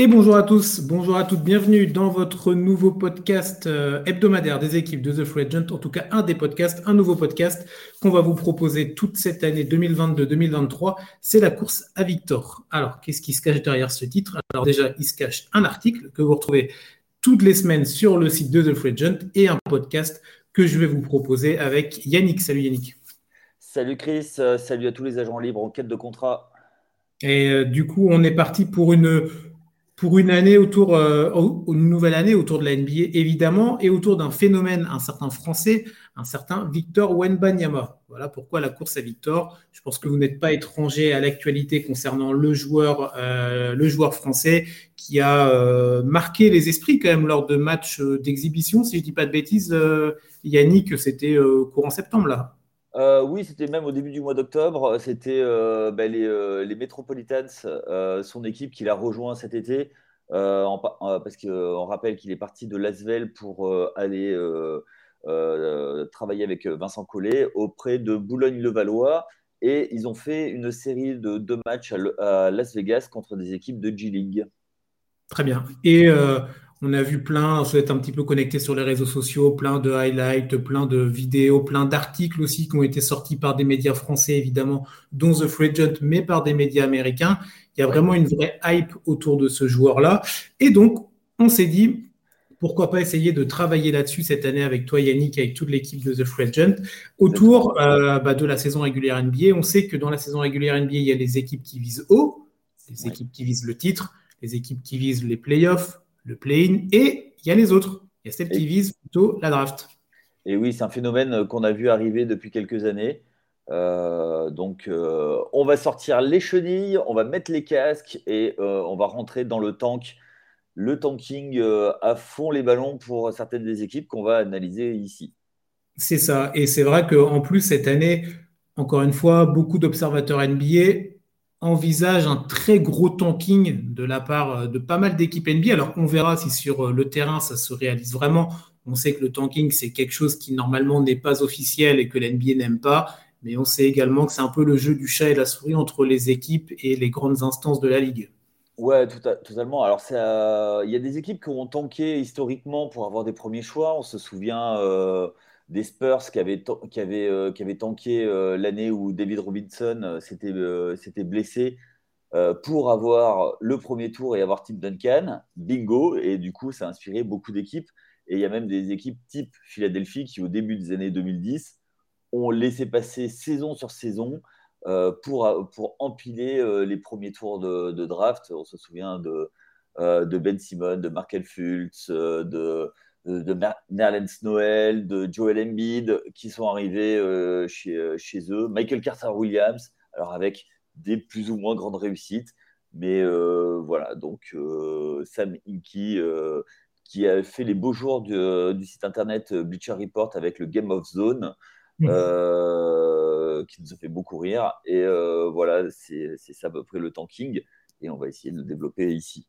Et bonjour à tous, bonjour à toutes, bienvenue dans votre nouveau podcast euh, hebdomadaire des équipes de The Free Agent, en tout cas un des podcasts, un nouveau podcast qu'on va vous proposer toute cette année 2022-2023, c'est la course à Victor. Alors, qu'est-ce qui se cache derrière ce titre? Alors déjà, il se cache un article que vous retrouvez toutes les semaines sur le site de The Free Agent et un podcast que je vais vous proposer avec Yannick. Salut Yannick. Salut Chris, euh, salut à tous les agents libres en quête de contrat. Et euh, du coup, on est parti pour une pour une année autour, euh, une nouvelle année autour de la NBA évidemment, et autour d'un phénomène, un certain Français, un certain Victor Wenbanyama. Voilà pourquoi la course à Victor. Je pense que vous n'êtes pas étranger à l'actualité concernant le joueur, euh, le joueur français qui a euh, marqué les esprits quand même lors de matchs d'exhibition. Si je dis pas de bêtises, Yannick, c'était courant septembre là. Euh, oui, c'était même au début du mois d'octobre. C'était euh, bah, les, euh, Metropolitans, son équipe qui l'a rejoint cet été. parce qu'on rappelle qu'il est parti de Lasvel pour aller travailler avec Vincent Collet auprès de Boulogne-le-Valois. Et ils ont fait une série de deux matchs à, Las Vegas contre des équipes de G-League. Très bien. On a vu plein, on s'est un petit peu connecté sur les réseaux sociaux, plein de highlights, plein de vidéos, plein d'articles aussi qui ont été sortis par des médias français, évidemment, dont The Free Agent, mais par des médias américains. Il y a vraiment une vraie hype autour de ce joueur-là. Et donc, on s'est dit, pourquoi pas essayer de travailler là-dessus cette année avec toi, Yannick, avec toute l'équipe de The Free Agent, autour euh, bah, de la saison régulière NBA. On sait que dans la saison régulière NBA, il y a les équipes qui visent haut, les équipes qui visent le titre, les équipes qui visent les playoffs, le play-in, et il y a les autres. Il y a celles qui visent plutôt la draft. Et oui, c'est un phénomène qu'on a vu arriver depuis quelques années. Euh, donc, euh, on va sortir les chenilles, on va mettre les casques et euh, on va rentrer dans le tank, le tanking à fond les ballons pour certaines des équipes qu'on va analyser ici. C'est ça. Et c'est vrai qu'en plus, cette année, encore une fois, beaucoup d'observateurs NBA envisage un très gros tanking de la part euh, de pas mal d'équipes NBA. Alors, on verra si sur euh, le terrain, ça se réalise vraiment. On sait que le tanking, c'est quelque chose qui normalement n'est pas officiel et que l'NBA n'aime pas. Mais on sait également que c'est un peu le jeu du chat et la souris entre les équipes et les grandes instances de la ligue. Ouais, totalement. Alors, euh, il y a des équipes qui ont tanké historiquement pour avoir des premiers choix. On se souvient des Spurs qui avaient, qui avaient, euh, qui tanké euh, l'année où David Robinson euh, s'était blessé pour avoir le premier tour et avoir Tim Duncan. Bingo. Et du coup, ça a inspiré beaucoup d'équipes. Et il y a même des équipes type Philadelphie qui, au début des années 2010, ont laissé passer saison sur saison pour, pour empiler les premiers tours de, draft. On se souvient de, de Ben Simon, de Markel Fultz, de de Nerlens Noël, de Joel Embiid qui sont arrivés euh, chez, euh, chez eux, Michael Carter-Williams, alors avec des plus ou moins grandes réussites, mais euh, voilà, donc Sam Inky qui a fait les beaux jours du, site internet Bleacher Report avec le Game of Zone. Mmh. qui nous a fait beaucoup rire. Et voilà, c'est ça à peu près le tanking. Et on va essayer de le développer ici.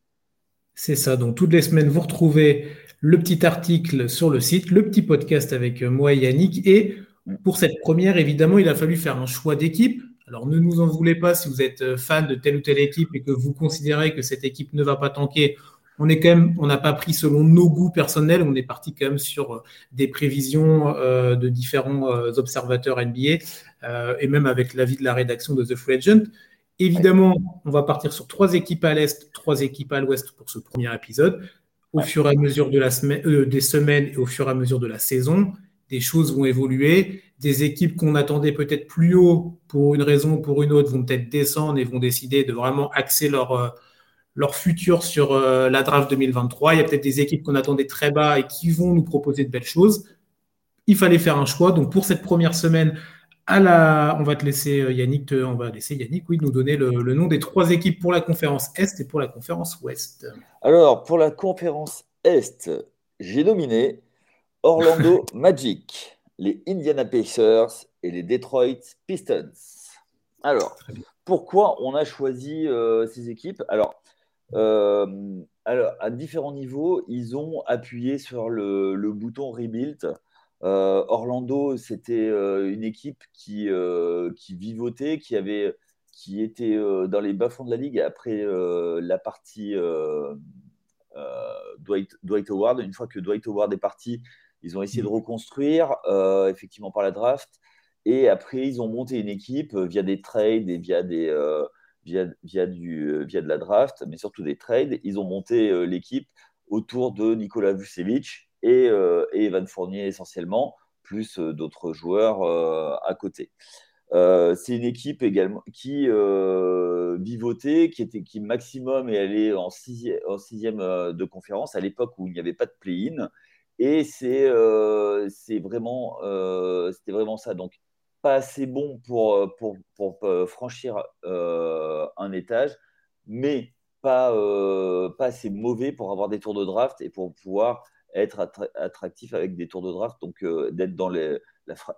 C'est ça. Donc, toutes les semaines, vous retrouvez le petit article sur le site, le petit podcast avec euh, moi et Yannick. Et pour cette première, évidemment, il a fallu faire un choix d'équipe. Alors, ne nous en voulez pas si vous êtes euh, fan de telle ou telle équipe et que vous considérez que cette équipe ne va pas tanker. On est quand même, on n'a pas pris selon nos goûts personnels, on est parti quand même sur euh, des prévisions de différents observateurs NBA et même avec l'avis de la rédaction de The Free Agent. Évidemment, on va partir sur trois équipes à l'Est, trois équipes à l'Ouest pour ce premier épisode. Au fur et à mesure de la semaine, euh, des semaines et au fur et à mesure de la saison, des choses vont évoluer. Des équipes qu'on attendait peut-être plus haut pour une raison ou pour une autre vont peut-être descendre et vont décider de vraiment axer leur, euh, leur futur sur euh, la draft 2023. Il y a peut-être des équipes qu'on attendait très bas et qui vont nous proposer de belles choses. Il fallait faire un choix. Donc pour cette première semaine, on va te laisser euh, Yannick, on va laisser Yannick, oui, nous donner le, nom des trois équipes pour la conférence Est et pour la conférence Ouest. Alors, pour la conférence Est, j'ai nominé Orlando Magic, les Indiana Pacers et les Detroit Pistons. Alors, pourquoi on a choisi euh, ces équipes? Euh, alors, à différents niveaux, ils ont appuyé sur le, le bouton Rebuild Orlando, c'était euh, une équipe qui, euh, qui vivotait, qui avait qui était dans les bas-fonds de la ligue après la partie Dwight, Dwight, Howard. Une fois que Dwight Howard est parti, ils ont essayé de mm. reconstruire, effectivement par la draft. Et après, ils ont monté une équipe via des trades et via, des, via, via, du, via de la draft, mais surtout des trades. Ils ont monté l'équipe autour de Nicolas Vucevic et, et Evan Fournier essentiellement plus euh, d'autres joueurs euh, à côté. Euh, c'est une équipe également qui euh, vivotait, qui était qui maximum est allée en sixième, de conférence à l'époque où il n'y avait pas de play-in. Et c'est c'est vraiment, c'était vraiment ça. Donc, pas assez bon pour, pour, pour, franchir un étage, mais pas, pas assez mauvais pour avoir des tours de draft et pour pouvoir être attractif avec des tours de draft, donc euh, d'être dans les,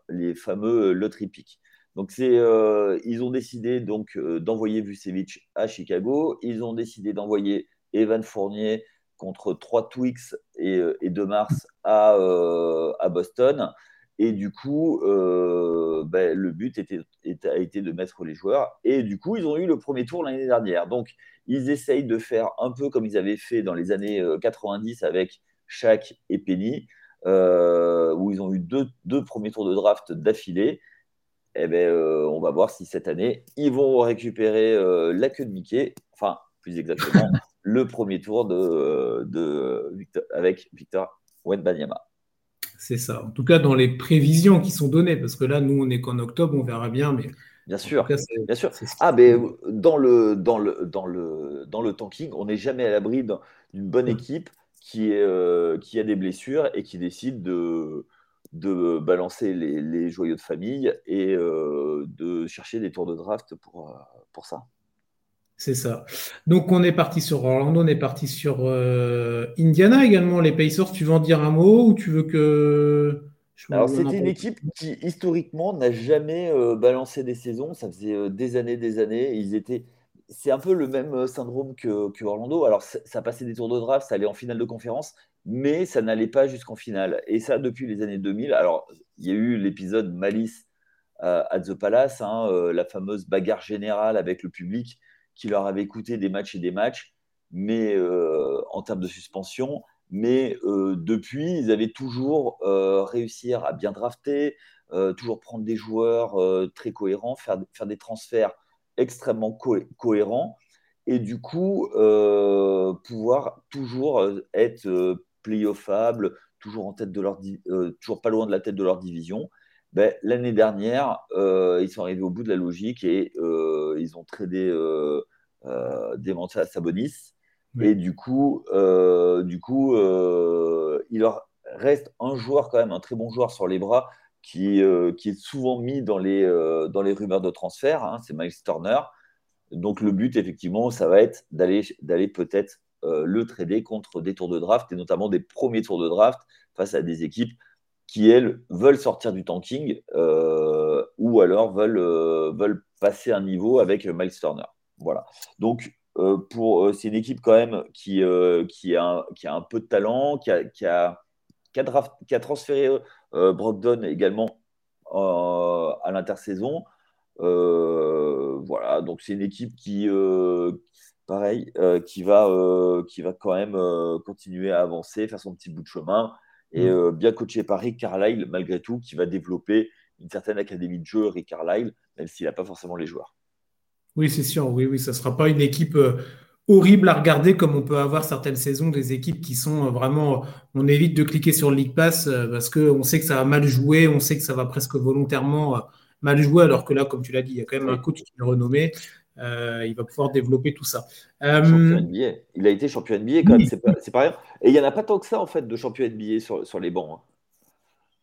les fameux euh, lottery pick. Donc euh, ils ont décidé donc d'envoyer Vucevic à Chicago. Ils ont décidé d'envoyer Evan Fournier contre 3 Twix et, et 2 Mars à, à Boston. Et du coup, ben, le but était, a été de mettre les joueurs. Et du coup, ils ont eu le premier tour l'année dernière. Donc, ils essayent de faire un peu comme ils avaient fait dans les années 90 avec Shaq et Penny, euh, où ils ont eu deux, deux, premiers tours de draft d'affilée. Eh ben, euh, on va voir si cette année, ils vont récupérer euh, la queue de Mickey, enfin, plus exactement, le premier tour de, de avec Victor Wenbanyama. C'est ça. En tout cas, dans les prévisions qui sont données, parce que là, nous, on est qu'en octobre, on verra bien, mais Bien sûr, bien sûr. Ah, mais dans le, dans, le, dans, le, dans le tanking, on n'est jamais à l'abri d'une bonne équipe qui, est, euh, qui a des blessures et qui décide de, de balancer les, joyaux de famille et euh, de chercher des tours de draft pour, euh, pour ça. C'est ça. Donc on est parti sur Orlando, on est parti sur Indiana également, les Pacers. Tu veux en dire un mot ou tu veux que... Alors c'était une équipe qui historiquement n'a jamais balancé des saisons. Ça faisait des années, des années. Ils étaient c'est un peu le même euh, syndrome que, Orlando. Alors, ça passait des tours de draft, ça allait en finale de conférence, mais ça n'allait pas jusqu'en finale. Et ça, depuis les années 2000. Alors, il y a eu l'épisode Malice euh, à The Palace, hein, euh, la fameuse bagarre générale avec le public qui leur avait coûté des matchs et des matchs, mais en termes de suspension. Mais depuis, ils avaient toujours réussi à bien drafter, toujours prendre des joueurs très cohérents, faire des transferts extrêmement cohérent et du coup euh, pouvoir toujours euh, être euh, playoffable, toujours en tête de leur toujours pas loin de la tête de leur division. Ben, L'année dernière, ils sont arrivés au bout de la logique et ils ont tradé des à Sabonis. Et du coup, du coup il leur reste un joueur quand même, un très bon joueur sur les bras qui, euh, qui est souvent mis dans les, euh, dans les rumeurs de transfert, hein, c'est Miles Turner. Donc le but, effectivement, ça va être d'aller, peut-être euh, le trader contre des tours de draft, et notamment des premiers tours de draft face à des équipes qui, elles, veulent sortir du tanking ou alors veulent, veulent passer un niveau avec Miles Turner. Voilà. Donc, pour, c'est une équipe quand même qui, qui, a, qui a un peu de talent, qui a, qui a, qui a, transféré Brogdon également euh, à l'intersaison. Euh, voilà, donc c'est une équipe qui, pareil, qui, va, qui va quand même continuer à avancer, faire son petit bout de chemin et mm. bien coaché par Rick Carlisle malgré tout, qui va développer une certaine académie de jeu, Rick Carlisle, même s'il n'a pas forcément les joueurs. Oui, c'est sûr, oui, oui, ça ne sera pas une équipe horrible à regarder comme on peut avoir certaines saisons des équipes qui sont euh, vraiment on évite de cliquer sur le League Pass euh, parce qu'on sait que ça va mal jouer, on sait que ça va presque volontairement euh, mal jouer alors que là comme tu l'as dit, il y a quand même un coach qui est renommé. il va pouvoir développer tout ça. Il a été champion NBA quand même, c'est pas, pas, rien. Et il n'y en a pas tant que ça en fait de champion NBA sur, sur les bancs. Hein.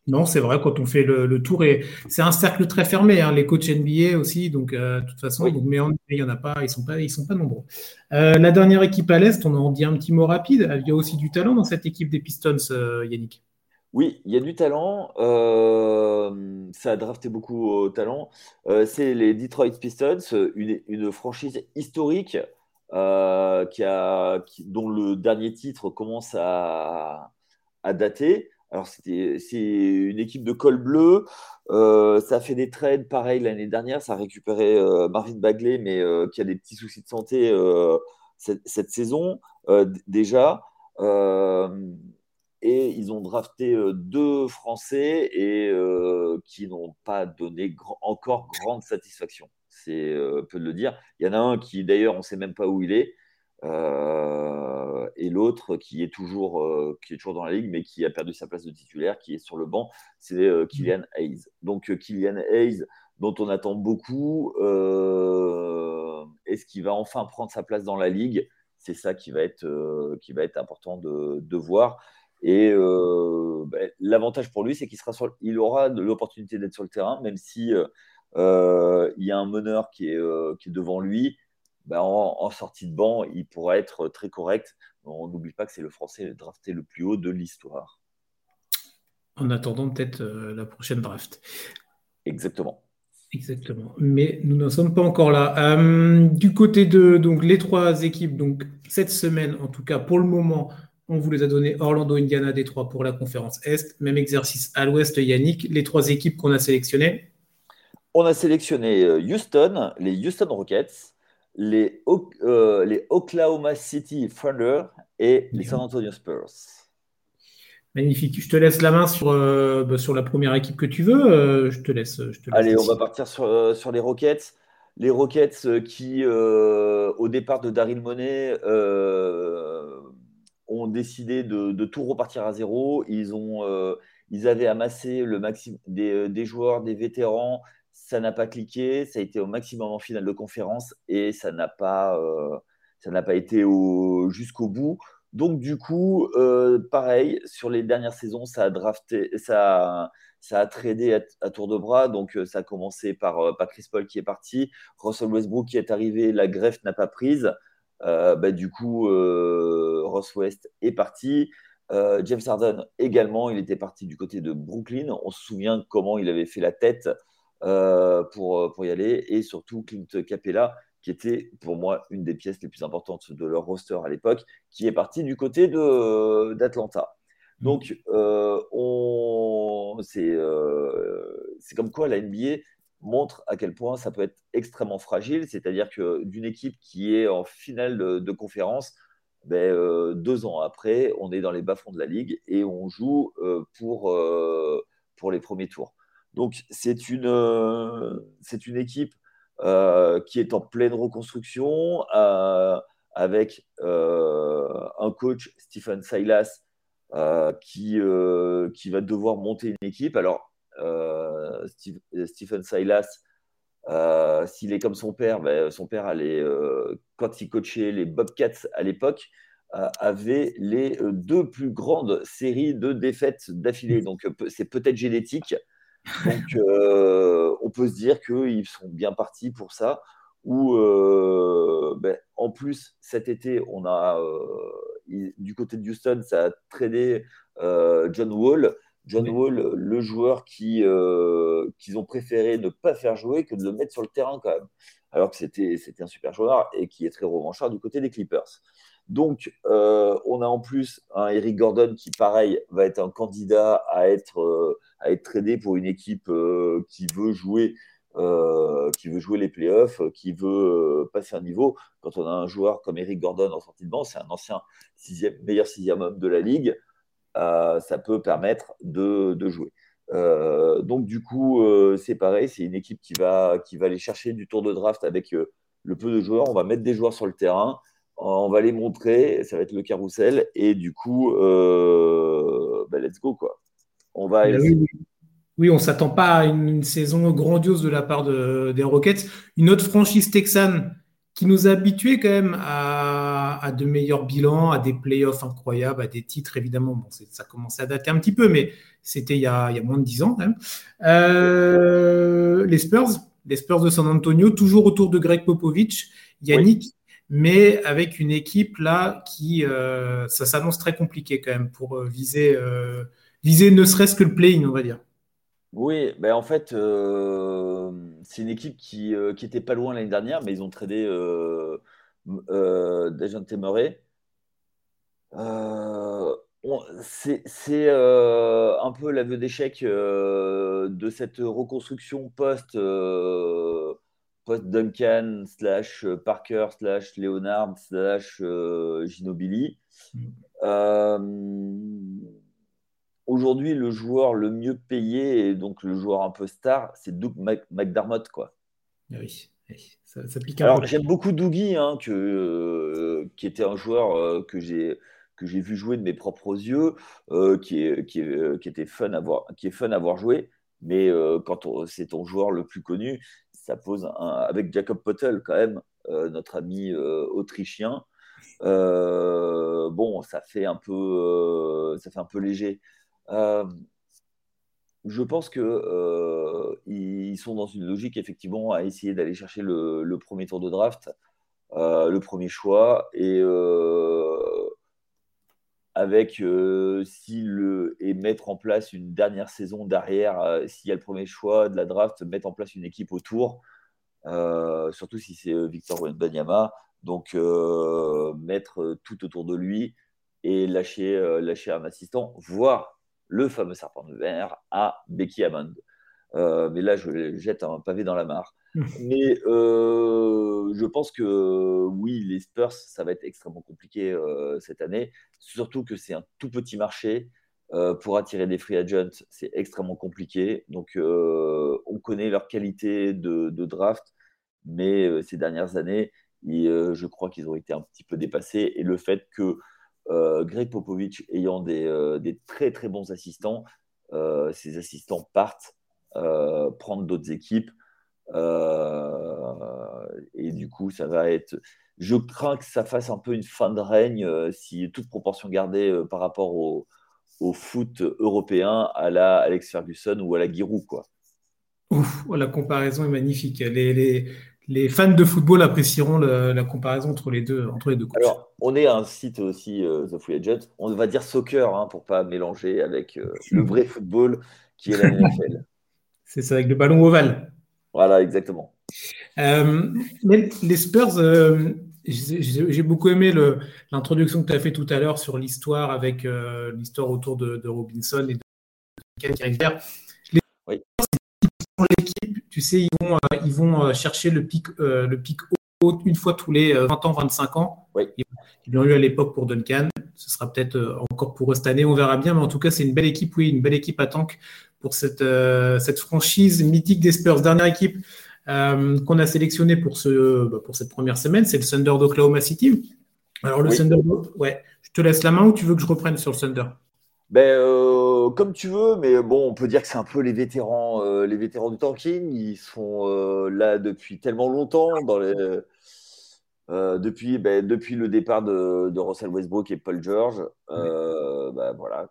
Non, c'est vrai, quand on fait le, tour, et c'est un cercle très fermé, hein, les coachs NBA aussi, donc euh, de toute façon, mais il n'y en a pas, ils ne sont, pas, ils sont pas nombreux. Euh, la dernière équipe à l'Est, on en dit un petit mot rapide, il y a aussi du talent dans cette équipe des Pistons, euh, Yannick. Oui, il y a du talent, ça a drafté beaucoup au talent. c'est les Detroit Pistons, une, franchise historique qui a, dont le dernier titre commence à, à dater Alors, c'est une équipe de col bleu. Euh, ça a fait des trades pareil l'année dernière. Ça a récupéré euh, Marvin Bagley, mais euh, qui a des petits soucis de santé cette, saison déjà. et ils ont drafté deux Français et qui n'ont pas donné encore grande satisfaction. C'est peu de le dire. Il y en a un qui, d'ailleurs, on ne sait même pas où il est. Euh, et l'autre qui est toujours euh, qui est toujours dans la ligue mais qui a perdu sa place de titulaire qui est sur le banc c'est euh, Kylian Hayes. Donc Kylian Hayes dont on attend beaucoup est-ce qu'il va enfin prendre sa place dans la ligue? C'est ça qui va être qui va être important de, de voir. Et ben, l'avantage pour lui c'est qu'il sera sur, il aura l'opportunité d'être sur le terrain même si il y a un meneur qui est, qui est devant lui bah, en, sortie de banc, il pourra être très correct. On n'oublie pas que c'est le Français drafté le plus haut de l'histoire. En attendant peut-être euh, la prochaine draft. Exactement. Exactement. Mais nous n'en sommes pas encore là. Euh, du côté de donc, les trois équipes, donc cette semaine, en tout cas pour le moment, on vous les a donné Orlando, Indiana, Détroit pour la conférence Est. Même exercice à l'Ouest, Yannick. Les trois équipes qu'on a sélectionnées On a sélectionné euh, Houston, les Houston Rockets, les, euh, les Oklahoma City Thunder et les San Antonio Spurs. Magnifique. Je te laisse la main sur, euh, bah, sur la première équipe que tu veux. Euh, je, te laisse, je te Allez, on va partir sur, sur, les Rockets. Les Rockets qui, au départ de Daryl Monet, ont décidé de, de, tout repartir à zéro. Ils, ont, ils avaient amassé le maximum des, des, joueurs, des vétérans, ça n'a pas cliqué, ça a été au maximum en finale de conférence et ça n'a pas, euh, ça n'a pas été jusqu'au bout. Donc du coup, euh, pareil, sur les dernières saisons, ça a drafté, ça, ça a tradé à, tour de bras. Donc euh, ça a commencé par, par, Chris Paul qui est parti, Russell Westbrook qui est arrivé, la greffe n'a pas prise. Bah, du coup, Ross West est parti. James Harden également, il était parti du côté de Brooklyn. On se souvient comment il avait fait la tête pour, euh, pour y aller. Et surtout Clint Capella, qui était pour moi une des pièces les plus importantes de leur roster à l'époque, qui est parti du côté d'Atlanta. Mm. Donc, euh, c'est euh, comme quoi la NBA montre à quel point ça peut être extrêmement fragile, c'est-à-dire que d'une équipe qui est en finale de, conférence, ben, euh, deux ans après, on est dans les bas-fonds de la ligue et on joue pour, pour les premiers tours. Donc, c'est une, euh, c'est une équipe euh, qui est en pleine reconstruction euh, avec un coach, Stephen Silas, qui, qui va devoir monter une équipe. Alors, Stephen Silas, s'il est comme son père, ben, son père, quand il coachait les Bobcats à l'époque, avait les deux plus grandes séries de défaites d'affilée. Donc, c'est peut-être génétique. Donc, euh, on peut se dire qu'ils sont bien partis pour ça. Ou, euh, ben, en plus, cet été, on a, euh, du côté de Houston, ça a tradé John Wall. John Wall, le joueur qui, qu'ils ont préféré ne pas faire jouer que de le mettre sur le terrain quand même. Alors que c'était, c'était un super joueur et qui est très revanchard du côté des Clippers. Donc, on a en plus un Eric Gordon qui, pareil, va être un candidat à être tradé pour une équipe euh, qui veut jouer euh, qui veut jouer les playoffs, euh, qui veut passer un niveau. Quand on a un joueur comme Eric Gordon en sortie de banc, c'est un ancien sixième, meilleur sixième homme de la ligue, ça peut permettre de, de jouer. donc du coup, c'est pareil, c'est une équipe qui va, qui va aller chercher du tour de draft avec le peu de joueurs. On va mettre des joueurs sur le terrain, on va les montrer, ça va être le carrousel, et du coup, bah, let's go quoi. On va oui, on ne s'attend pas à une, saison grandiose de la part des Rockets. Une autre franchise texane qui nous a habitués quand même à, de meilleurs bilans, à des playoffs incroyables, à des titres évidemment. Bon, ça commençait à dater un petit peu, mais c'était il, y a moins de dix ans quand même. Euh, les Spurs, les Spurs de San Antonio, toujours autour de Greg Popovich, Yannick, mais avec une équipe là qui, euh, ça s'annonce très compliqué quand même pour euh, viser viser ne serait-ce que le play-in, on va dire. Oui, ben en fait, euh, c'est une équipe qui, euh, qui était pas loin l'année dernière, mais ils ont tradé euh, euh, Murray. Euh, c'est un peu l'aveu d'échec de cette reconstruction post, post Duncan slash Parker slash Leonard slash Ginobili. Mm. Aujourd'hui, le joueur le mieux payé et donc le joueur un peu star, c'est Doug McDermott, quoi. Ah oui, ça, pique un Alors, j'aime beaucoup Dougie, hein, qui était un joueur que j'ai que j'ai vu jouer de mes propres yeux, euh, qui, est, qui, est, qui, était fun à voir, qui est fun à voir jouer. Mais euh, quand c'est ton joueur le plus connu, ça pose avec Jacob Pottel quand même, euh, notre ami autrichien. bon, ça fait un peu, ça fait un peu léger. je pense que ils sont dans une logique effectivement à essayer d'aller chercher le, le, premier tour de draft, le premier choix et avec euh, le, et mettre en place une dernière saison derrière, euh, s'il y a le premier choix de la draft, mettre en place une équipe autour, euh, surtout si c'est Victor Banyama, donc mettre tout autour de lui et lâcher, lâcher un assistant, voire le fameux serpent de verre à Becky Hammond. Mais là, je jette un pavé dans la mare. Mais euh, je pense que oui, les Spurs, ça va être extrêmement compliqué euh, cette année. Surtout que c'est un tout petit marché. Euh, pour attirer des free agents, c'est extrêmement compliqué. Donc, on connaît leur qualité de, draft, mais ces dernières années, je crois qu'ils ont été un petit peu dépassés. Et le fait que Greg Popovich ayant des, des, très très bons assistants, ces assistants partent prendre d'autres équipes. Euh, et du coup, ça va être. Je crains que ça fasse un peu une fin de règne euh, si toute proportion gardée euh, par rapport au, au, foot européen à la Alex Ferguson ou à la Giroud, quoi. Ouf, la comparaison est magnifique. Les, les, les fans de football apprécieront la, comparaison entre les deux, entre les deux coachs. Alors, on est un site aussi, The Free Agent. On va dire soccer hein, pour pas mélanger avec le vrai football qui est la NFL. C'est ça, avec le ballon ovale. Voilà, exactement. Euh, mais les Spurs, euh, j'ai beaucoup aimé l'introduction que tu as fait tout à l'heure sur l'histoire avec euh, l'histoire autour de, Robinson et de Ken Les oui. l'équipe, tu sais, ils vont, ils vont chercher le pic, le pic haut une fois tous les 20 ans, 25 ans. Oui. Ils l'ont eu à l'époque pour Duncan. Ce sera peut-être encore pour eux cette année, on verra bien. Mais en tout cas, c'est une belle équipe, oui, une belle équipe à tank pour cette, euh, cette franchise mythique des Spurs. Dernière équipe euh, qu'on a sélectionnée pour, ce, bah, pour cette première semaine, c'est le Thunder d'Oklahoma City. Alors, le Thunder, ouais, je te laisse la main ou tu veux que je reprenne sur le Thunder? Ben, euh, comme tu veux, mais bon, on peut dire que c'est un peu les vétérans, les vétérans du tanking. Ils sont là depuis tellement longtemps, dans les, depuis, ben, depuis le départ de, de, Russell Westbrook et Paul George. Ben, voilà,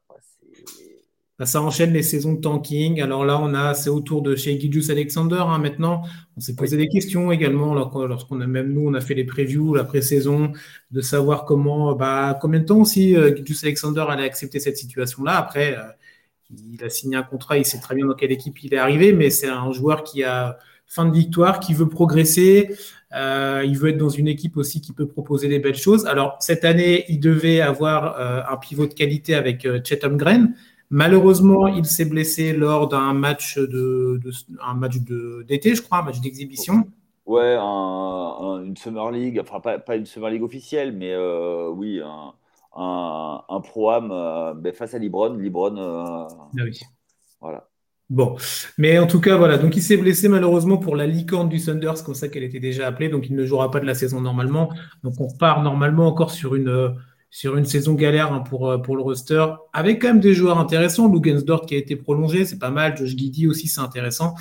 ça enchaîne les saisons de tanking. Alors là, on a, c'est autour de chez Gijus Alexander hein, maintenant. On s'est posé des questions également lorsqu'on a même nous, on a fait les previews, la pré-saison, de savoir comment, bah, combien de temps aussi euh, Alexander allait accepter cette situation-là. Après, euh, il a signé un contrat, il sait très bien dans quelle équipe il est arrivé, mais c'est un joueur qui a fin de victoire, qui veut progresser. Euh, il veut être dans une équipe aussi qui peut proposer des belles choses. Alors cette année, il devait avoir euh, un pivot de qualité avec Chatham Green. Malheureusement, il s'est blessé lors d'un match de, un match d'été, je crois, un match d'exhibition. Ouais, une Summer League, enfin pas, une Summer League officielle, mais euh, oui, un, un, pro-am euh, ben, face à Libron. Libron, euh, ah oui. Voilà. Bon, mais en tout cas, voilà. Donc, il s'est blessé malheureusement pour la licorne du Thunder, c'est comme ça qu'elle était déjà appelée. Donc, il ne jouera pas de la saison normalement. Donc, on part normalement encore sur une, sur une saison galère hein, pour, euh, pour le roster, avec quand même des joueurs intéressants. Lugensdorf qui a été prolongé, c'est pas mal. Josh Giddy aussi, c'est intéressant.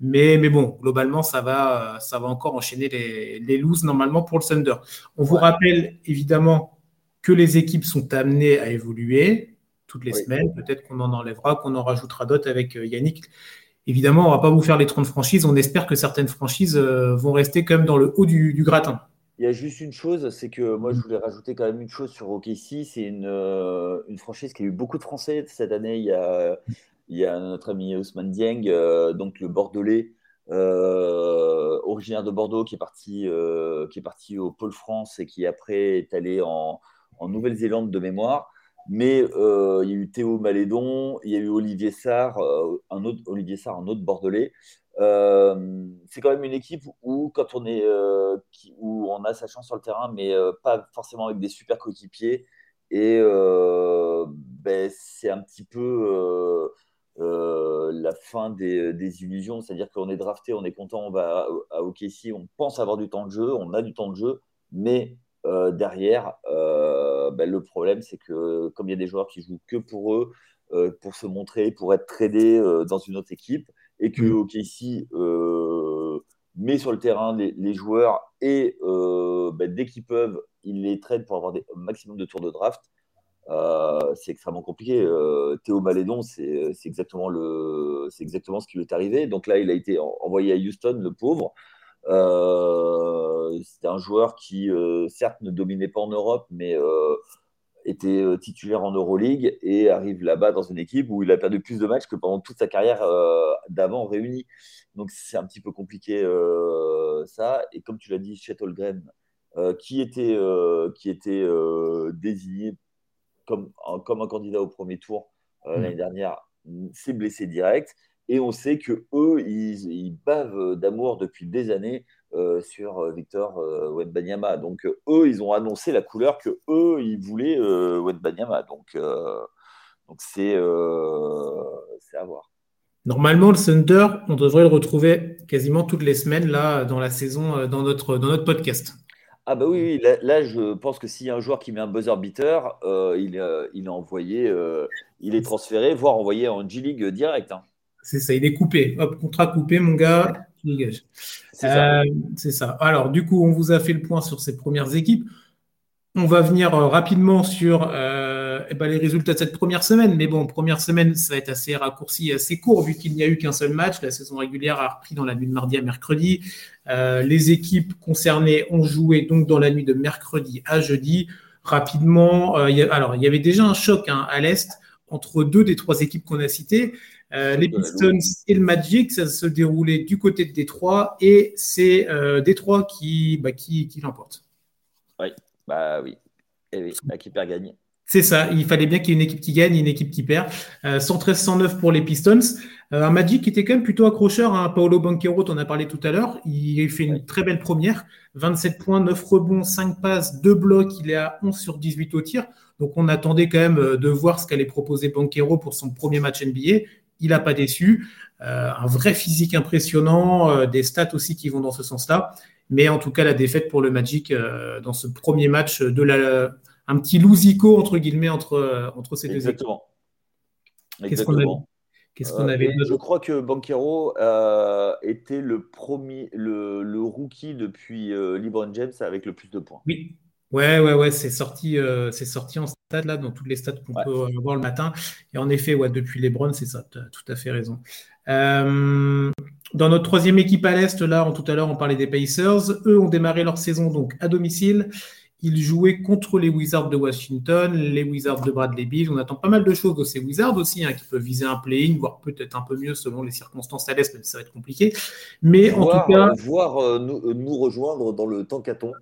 Mais, mais bon, globalement, ça va, ça va encore enchaîner les, les looses normalement pour le Thunder. On vous rappelle évidemment que les équipes sont amenées à évoluer toutes les semaines. Peut-être qu'on en enlèvera, qu'on en rajoutera d'autres avec euh, Yannick. Évidemment, on ne va pas vous faire les 30 franchises. On espère que certaines franchises euh, vont rester quand même dans le haut du, du gratin. Il y a juste une chose, c'est que moi, je voulais rajouter quand même une chose sur OKC. C'est une, euh, une franchise qui a eu beaucoup de Français cette année. Il y a, il y a notre ami Ousmane Dieng, euh, donc le Bordelais, euh, originaire de Bordeaux, qui est, parti, qui est parti au Pôle France et qui après est allé en, en Nouvelle-Zélande de mémoire. Mais il y a eu Théo Malédon, il y a eu Olivier Sarr, un autre Olivier Sarr, un autre Bordelais. Euh, c'est quand même une équipe où, quand on est, où on a sa chance sur le terrain, mais pas forcément avec des super coéquipiers. Et ben, c'est un petit peu la fin des, illusions, c'est-à-dire qu'on est drafté, on est content, on va à, à OKC, on pense avoir du temps de jeu, on a du temps de jeu, mais euh, derrière, euh, ben, le problème, c'est que comme il y a des joueurs qui jouent que pour eux, euh, pour se montrer, pour être tradés dans une autre équipe, et que mmh. OKC met sur le terrain les, joueurs et ben, dès qu'ils peuvent, ils les traitent pour avoir des, un maximum de tours de draft. c'est extrêmement compliqué. Théo Malédon, c'est exactement, exactement ce qui lui est arrivé. Donc là, il a été envoyé à Houston, le pauvre. Euh, c'était un joueur qui, euh, certes, ne dominait pas en Europe, mais euh, était titulaire en Euroleague et arrive là-bas dans une équipe où il a perdu plus de matchs que pendant toute sa carrière d'avant réunie. Donc c'est un petit peu compliqué ça. Et comme tu l'as dit, Chet Holgren, qui était, qui était désigné comme, comme un candidat au premier tour mmh. l'année dernière, s'est blessé direct. Et on sait que eux, ils, bavent d'amour depuis des années euh, sur euh, Victor euh, Wembanyama. Donc eux, ils ont annoncé la couleur que eux, ils voulaient euh, Wembanyama. Donc donc c'est à voir. Normalement, le Thunder, on devrait le retrouver quasiment toutes les semaines là dans la saison, dans notre dans notre podcast. Ah bah oui, là, je pense que s'il y a un joueur qui met un buzzer beater, il, il est envoyé, il est transféré, voire envoyé en G-League direct. Hein. C'est ça, il est coupé. Hop, contrat coupé, mon gars, tu euh, C'est ça. Alors, du coup, on vous a fait le point sur ces premières équipes. On va venir euh, rapidement sur euh, eh ben, les résultats de cette première semaine. Mais bon, première semaine, ça va être assez raccourci, assez court, vu qu'il n'y a eu qu'un seul match. La saison régulière a repris dans la nuit de mardi à mercredi. les équipes concernées ont joué donc dans la nuit de mercredi à jeudi. Rapidement, alors il y avait déjà un choc hein, à l'Est entre deux des trois équipes qu'on a citées. Euh, les Pistons et le Magic, ça se déroulait du côté de Détroit et c'est euh, Détroit qui, bah, qui, qui l'emporte. Oui, bah oui. Et oui, qui perd gagne. C'est ça, il fallait bien qu'il y ait une équipe qui gagne et une équipe qui perd. 113-109 euh, pour les Pistons. un Magic qui était quand même plutôt accrocheur. Hein. Paolo Banquero, on a parlé tout à l'heure. Il fait une très belle première. 27 points, 9 rebonds, 5 passes, 2 blocs. Il est à 11 sur 18 au tir. Donc on attendait quand même de voir ce qu'allait proposer Banquero pour son premier match NBA il n'a pas déçu. Euh, un vrai physique impressionnant, euh, des stats aussi qui vont dans ce sens-là. Mais en tout cas, la défaite pour le Magic euh, dans ce premier match de la, un petit lousico entre guillemets entre, entre ces deux équipes. Exactement. Qu'est-ce qu'on avait, Je crois que Banquero était le premier, le, le rookie depuis LeBron James avec le plus de points. Oui, Ouais, ouais, ouais, c'est sorti, euh, c'est sorti en stade là, dans toutes les stades qu'on peut voir le matin. Et en effet, ouais, depuis Lebron, c'est ça, tu as tout à fait raison. Euh, dans notre troisième équipe à l'Est, là, tout à l'heure, on parlait des Pacers. Eux ont démarré leur saison donc à domicile. Ils jouaient contre les Wizards de Washington, les Wizards de Bradley Beal. On attend pas mal de choses de ces Wizards aussi, hein, qui peuvent viser un play-in, voire peut-être un peu mieux selon les circonstances à l'Est, mais ça va être compliqué. Mais en tout cas. Voir euh, nous, nous, rejoindre dans le tankathon.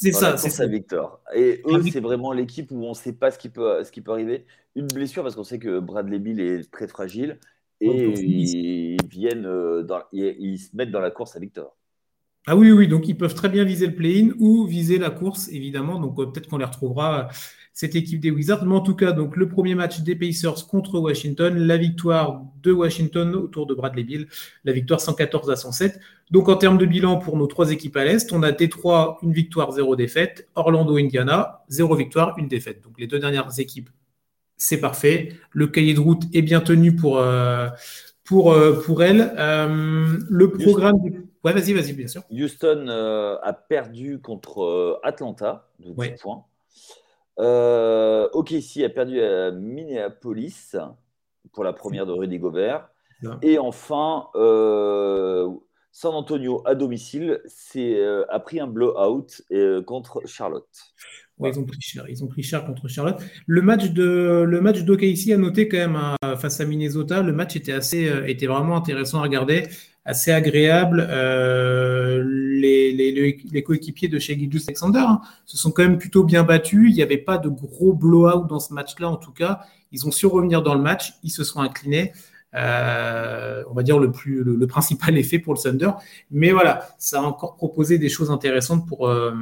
C'est ça, c'est ça. Victor. Et eux, c'est vraiment l'équipe où on ne sait pas ce qui, peut, ce qui peut arriver. Une blessure, parce qu'on sait que Bradley Bill est très fragile. Et ils, viennent euh, dans, ils, se mettent dans la course à Victor. Ah oui, oui, donc ils peuvent très bien viser le play-in ou viser la course, évidemment. Donc euh, peut-être qu'on les retrouvera cette équipe des Wizards. Mais en tout cas, donc le premier match des Pacers contre Washington, la victoire de Washington autour de Bradley Bill, la victoire 114 à 107. Donc en termes de bilan pour nos trois équipes à l'Est, on a Détroit, une victoire, zéro défaite, Orlando, Indiana, zéro victoire, une défaite. Donc les deux dernières équipes, c'est parfait. Le cahier de route est bien tenu pour, euh, pour, euh, pour elle. Euh, le programme... Ouais, vas-y, vas-y, bien sûr. Houston a perdu contre Atlanta de 10 points. Euh, OKC a perdu à Minneapolis pour la première de Rudy Gobert. Et enfin, euh, San Antonio à domicile euh, a pris un blowout contre Charlotte. ils ont pris cher. Ils ont pris cher contre Charlotte. Le match de le match d'OKC a noté quand même hein, face à Minnesota. Le match était assez était vraiment intéressant à regarder. assez agréable. Les, coéquipiers de chez Gilles Alexander hein, se sont quand même plutôt bien battus. Il n'y avait pas de gros blowout dans ce match-là, en tout cas. Ils ont su revenir dans le match. Ils se sont inclinés. Euh, on va dire le, principal effet pour le Thunder. Mais voilà, ça a encore proposé des choses intéressantes pour, euh,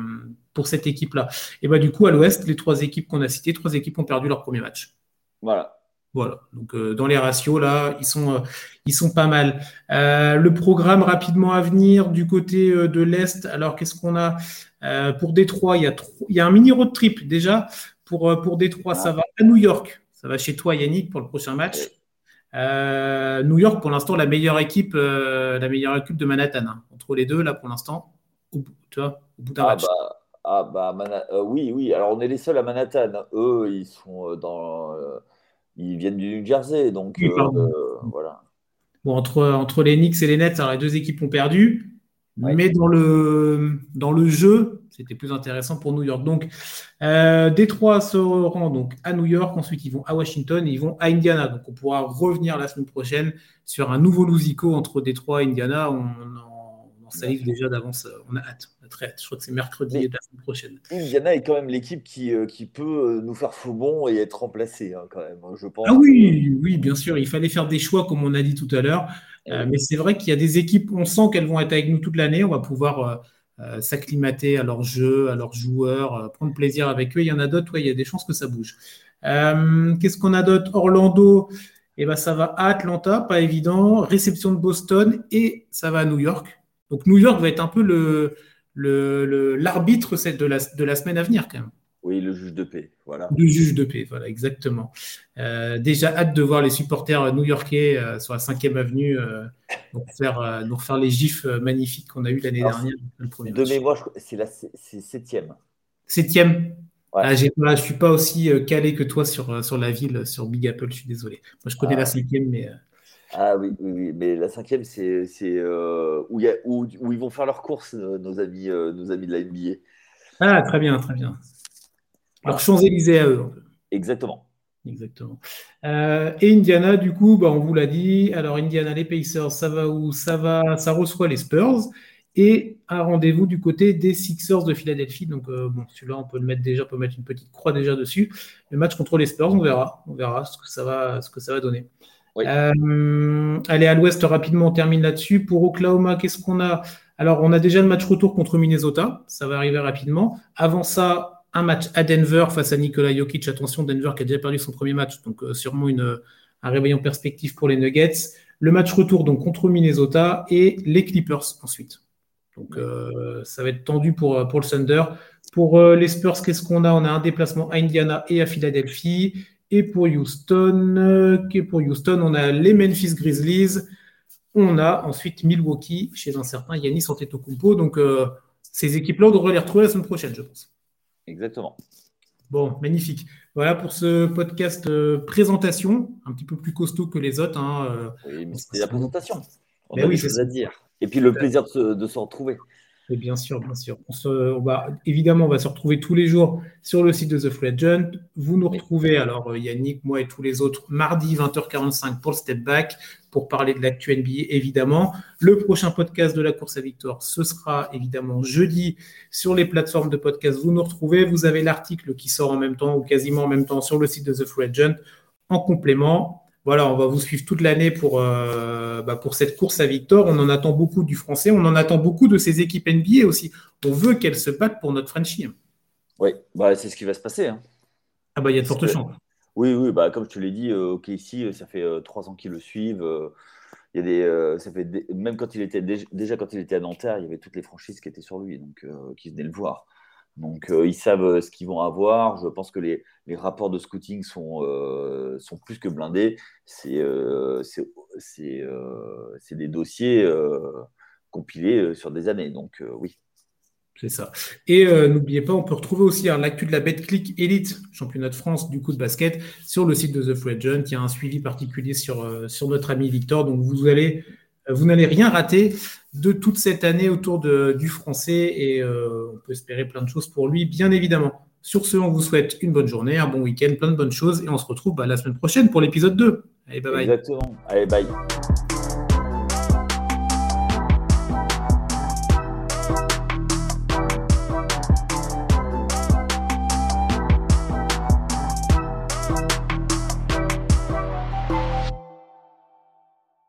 pour cette équipe-là. Et bah du coup, à l'Ouest, les trois équipes qu'on a citées, trois équipes ont perdu leur premier match. Voilà. Voilà. Donc euh, dans les ratios là, ils sont ils sont pas mal. le programme rapidement à venir du côté de l'est. Alors qu'est-ce qu'on a pour Détroit Il y a il y a un mini road trip déjà pour pour Détroit. Ça va à New York. Ça va chez toi Yannick pour le prochain match. Euh, New York, pour l'instant, la meilleure équipe, euh, la meilleure équipe de Manhattan. Hein. Entre les deux, là, pour l'instant, tu vois, au bout d'un ah Bah, ah bah, euh, oui, oui. Alors, on est les seuls à Manhattan. Eux, ils sont dans, ils viennent du New Jersey, donc voilà. Bon, entre, entre les Knicks et les Nets, alors les deux équipes ont perdu. Mais dans le, dans le jeu, c'était plus intéressant pour New York. Donc, euh, Détroit se rend donc à New York, ensuite ils vont à Washington et ils vont à Indiana. Donc, on pourra revenir la semaine prochaine sur un nouveau Lusico entre Détroit et Indiana. On, on, on salive déjà d'avance. On a hâte. Je crois que c'est mercredi et la semaine prochaine. Indiana est quand même l'équipe qui, euh, qui peut euh, nous faire faux bon et être remplacée, hein, quand même, je pense. Ah oui, oui, bien sûr. Il fallait faire des choix, comme on a dit tout à l'heure. Euh, mais c'est vrai qu'il y a des équipes, on sent qu'elles vont être avec nous toute l'année. On va pouvoir euh, s'acclimater à leur jeu, à leurs joueurs, prendre plaisir avec eux. Il y en a d'autres, ouais, il y a des chances que ça bouge. Qu'est-ce qu'on a d'autre? Orlando, eh ben, ça va à Atlanta, pas évident. Réception de Boston et ça va à New York. Donc New York va être un peu le, l'arbitre de la, de la semaine à venir quand même. Oui, le juge de paix, voilà. Le juge de paix, voilà, exactement. Euh, déjà hâte de voir les supporters new-yorkais euh, sur la 5e avenue euh, nous, faire, nous refaire les gifs magnifiques qu'on a eu l'année dernière. de mémoire, c'est la 7e. 7e ah, Je ne suis pas aussi calé que toi sur, sur la ville, sur Big Apple, je suis désolé. Moi, je connais la 5e, mais. Ah oui, oui, mais la cinquième, c'est où, où, où, ils vont faire leurs courses, nos amis, nos amis de la NBA. Ah, très bien, très bien. Alors, Champs-Élysées à eux. Exactement. Exactement. Euh, et Indiana, du coup, bah, on vous l'a dit. Alors, Indiana, les Pacers, ça va où Ça va, ça reçoit les Spurs. Et un rendez-vous du côté des Sixers de Philadelphie. Donc, euh, bon, celui-là, on peut le mettre déjà, on peut mettre une petite croix déjà dessus. Le match contre les Spurs, on verra. On verra ce que ça va, ce que ça va donner. Euh, allez, à l'ouest, rapidement, on termine là-dessus. Pour Oklahoma, qu'est-ce qu'on a? Alors, on a déjà le match retour contre Minnesota. Ça va arriver rapidement. Avant ça, un match à Denver face à Nikola Jokic. Attention, Denver qui a déjà perdu son premier match, donc euh, sûrement une, un réveil en perspective pour les Nuggets. Le match retour donc contre Minnesota et les Clippers ensuite. Donc euh, ça va être tendu pour, pour le Thunder. Pour les Spurs, qu'est-ce qu'on a? On a un déplacement à Indiana et à Philadelphie. Et pour Houston, pour Houston, on a les Memphis Grizzlies. On a ensuite Milwaukee chez un certain Yanis Antetokounmpo. Donc ces équipes-là, on devrait les retrouver la semaine prochaine, je pense. Exactement. Bon, magnifique. Voilà pour ce podcast euh, présentation, un petit peu plus costaud que les autres. Hein, euh, oui, mais c'était la présentation. On a oui, des choses à dire. Et puis le plaisir de se retrouver bien sûr, bien sûr. On, va, évidemment, on va se retrouver tous les jours sur le site de The Free Agent. Vous nous retrouvez, alors euh, Yannick, moi et tous les autres, mardi 20h45 pour le Step Back, pour parler de l'actu NBA, évidemment. Le prochain podcast de la course à victoire, ce sera évidemment jeudi sur les plateformes de podcast. Vous nous retrouvez. Vous avez l'article qui sort en même temps ou quasiment en même temps sur le site de The Free Agent en complément voilà, on va vous suivre toute l'année pour, euh, bah, pour cette course à victoire. On en attend beaucoup du français, on en attend beaucoup de ces équipes NBA aussi. On veut qu'elles se battent pour notre Frenchie. Oui, bah, c'est ce qui va se passer. Hein. Ah bah il y a de fortes chances. Oui, oui, bah, comme je te l'ai dit, euh, OK, ici, ça fait euh, trois ans qu'ils le suivent. il y a des, ça fait même quand il était déjà quand il était à Nanterre, il y avait toutes les franchises qui étaient sur lui, donc qui venaient le voir. Donc, euh, ils savent euh, ce qu'ils vont avoir. Je pense que les, rapports de scouting sont, euh, sont plus que blindés. C'est des dossiers compilés sur des années. Donc, oui. C'est ça. Et n'oubliez pas, on peut retrouver aussi l'actu de la BetClick Elite, championnat de France du coup de basket, sur le site de The Free. Il y a un suivi particulier sur notre ami Victor. Donc, vous allez vous n'allez rien rater de toute cette année autour du français et euh, on peut espérer plein de choses pour lui, bien évidemment. Sur ce, on vous souhaite une bonne journée, un bon week-end, plein de bonnes choses et on se retrouve bah, la semaine prochaine pour l'épisode 2. Allez, bye bye. Exactement. Allez, bye.